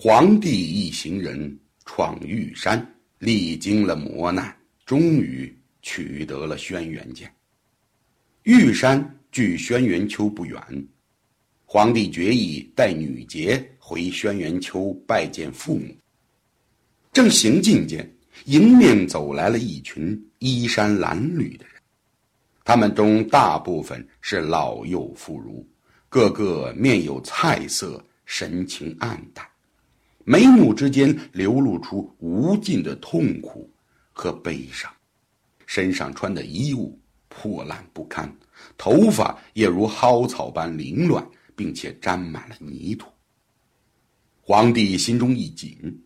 皇帝一行人闯玉山，历经了磨难，终于取得了轩辕剑。玉山距轩辕丘不远，皇帝决意带女杰回轩辕丘拜见父母。正行进间，迎面走来了一群衣衫褴褛的人。他们中大部分是老幼妇孺，个个面有菜色，神情黯淡，眉目之间流露出无尽的痛苦和悲伤，身上穿的衣物破烂不堪，头发也如蒿草般凌乱，并且沾满了泥土。皇帝心中一紧，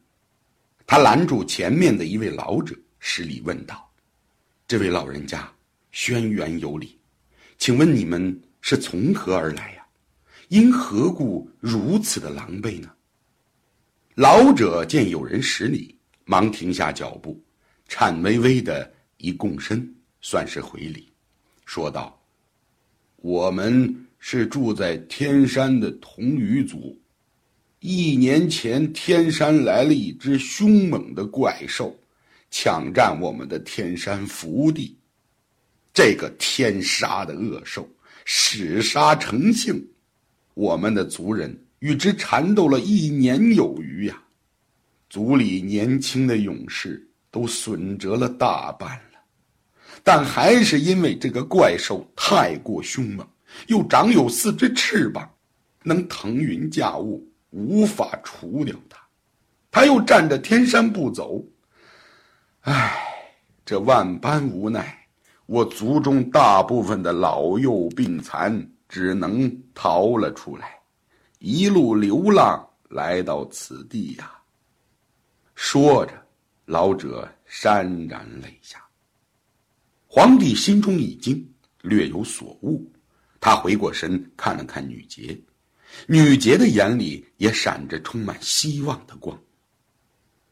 他拦住前面的一位老者，施礼问道：“这位老人家。”轩辕有礼，请问你们是从何而来呀？因何故如此的狼狈呢？老者见有人使礼，忙停下脚步，颤巍巍的一躬身，算是回礼，说道：“我们是住在天山的童羽族。一年前，天山来了一只凶猛的怪兽，抢占我们的天山福地。”这个天杀的恶兽，嗜杀成性，我们的族人与之缠斗了一年有余呀，族里年轻的勇士都损折了大半了，但还是因为这个怪兽太过凶猛，又长有四只翅膀，能腾云驾雾，无法除掉它，他又占着天山不走，唉，这万般无奈。我族中大部分的老幼病残只能逃了出来，一路流浪来到此地呀。说着，老者潸然泪下。皇帝心中一惊，略有所悟，他回过身看了看女杰，女杰的眼里也闪着充满希望的光。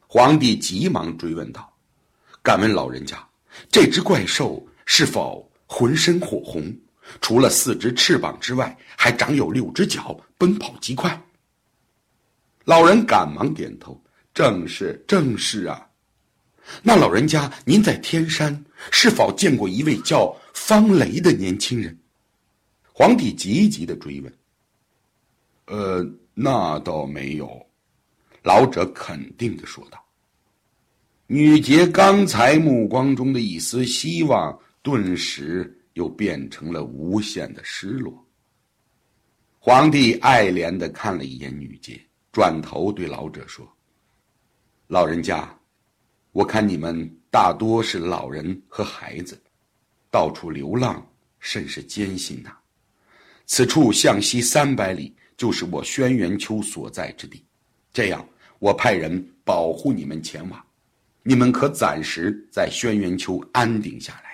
皇帝急忙追问道：“敢问老人家，这只怪兽？”是否浑身火红？除了四只翅膀之外，还长有六只脚，奔跑极快。老人赶忙点头：“正是，正是啊。”那老人家，您在天山是否见过一位叫方雷的年轻人？皇帝急急的追问。“呃，那倒没有。”老者肯定的说道。女杰刚才目光中的一丝希望。顿时又变成了无限的失落。皇帝爱怜的看了一眼女杰，转头对老者说：“老人家，我看你们大多是老人和孩子，到处流浪甚是艰辛呐。此处向西三百里就是我轩辕丘所在之地，这样我派人保护你们前往，你们可暂时在轩辕丘安定下来。”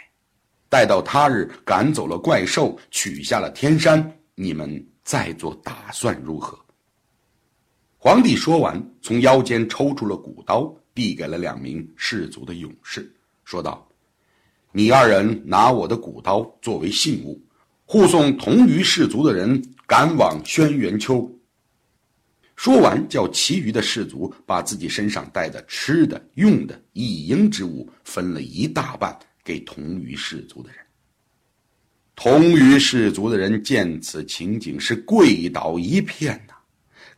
待到他日赶走了怪兽，取下了天山，你们再做打算如何？皇帝说完，从腰间抽出了古刀，递给了两名士族的勇士，说道：“你二人拿我的古刀作为信物，护送同于氏族的人赶往轩辕丘。”说完，叫其余的士族把自己身上带的吃的、用的一应之物分了一大半。给同于氏族的人，同于氏族的人见此情景是跪倒一片呐，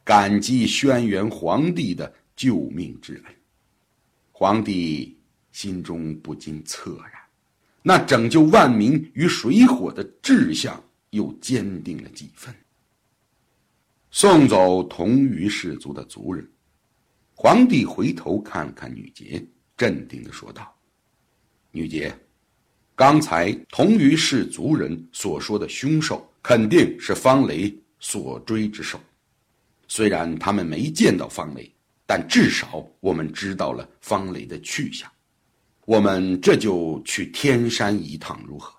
感激轩辕皇帝的救命之恩。皇帝心中不禁恻然，那拯救万民于水火的志向又坚定了几分。送走同于氏族的族人，皇帝回头看了看女杰，镇定的说道。女杰，刚才同于氏族人所说的凶兽，肯定是方雷所追之兽。虽然他们没见到方雷，但至少我们知道了方雷的去向。我们这就去天山一趟，如何？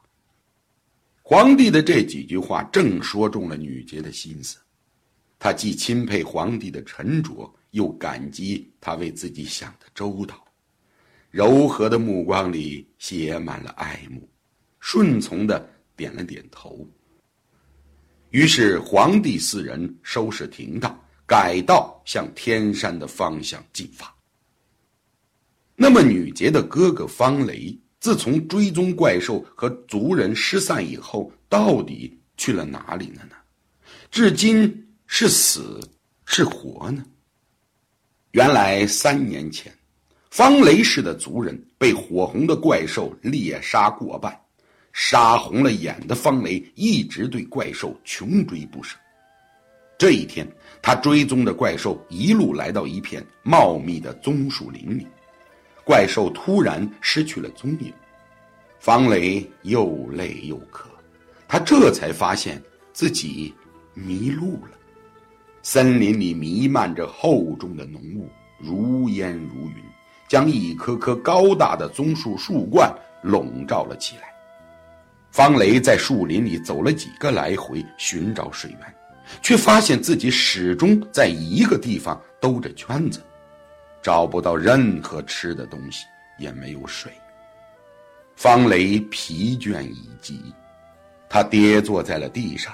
皇帝的这几句话正说中了女杰的心思，她既钦佩皇帝的沉着，又感激他为自己想的周到。柔和的目光里写满了爱慕，顺从的点了点头。于是皇帝四人收拾停当，改道向天山的方向进发。那么，女杰的哥哥方雷，自从追踪怪兽和族人失散以后，到底去了哪里了呢？至今是死是活呢？原来三年前，方雷氏的族人被火红的怪兽猎杀过半，杀红了眼的方雷一直对怪兽穷追不舍。这一天，他追踪的怪兽一路来到一片茂密的棕树林里。怪兽突然失去了踪影，方雷又累又渴，他这才发现自己迷路了。森林里弥漫着厚重的浓雾，如烟如云，将一棵棵高大的棕树树冠笼罩了起来。方雷在树林里走了几个来回，寻找水源，却发现自己始终在一个地方兜着圈子。找不到任何吃的东西，也没有水。方雷疲倦已极，他跌坐在了地上，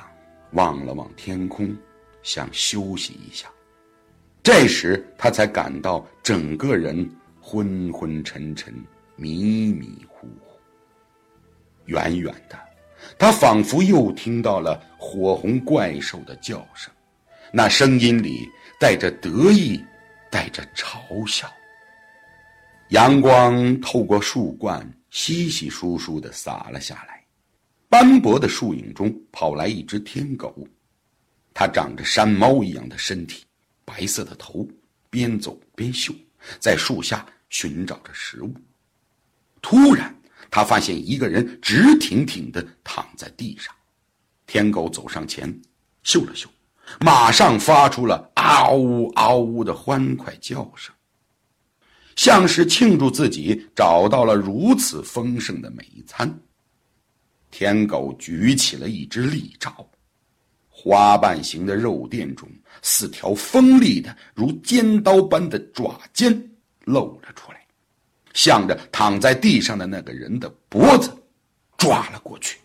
望了望天空，想休息一下。这时他才感到整个人昏昏沉沉、迷迷糊糊。远远的，他仿佛又听到了火红怪兽的叫声，那声音里带着得意。带着嘲笑，阳光透过树冠，稀稀疏疏的洒了下来。斑驳的树影中，跑来一只天狗，它长着山猫一样的身体，白色的头，边走边嗅，在树下寻找着食物。突然，他发现一个人直挺挺的躺在地上。天狗走上前，嗅了嗅。马上发出了嗷呜嗷呜的欢快叫声，像是庆祝自己找到了如此丰盛的美餐。天狗举起了一只利爪，花瓣形的肉垫中，四条锋利的如尖刀般的爪尖露了出来，向着躺在地上的那个人的脖子抓了过去。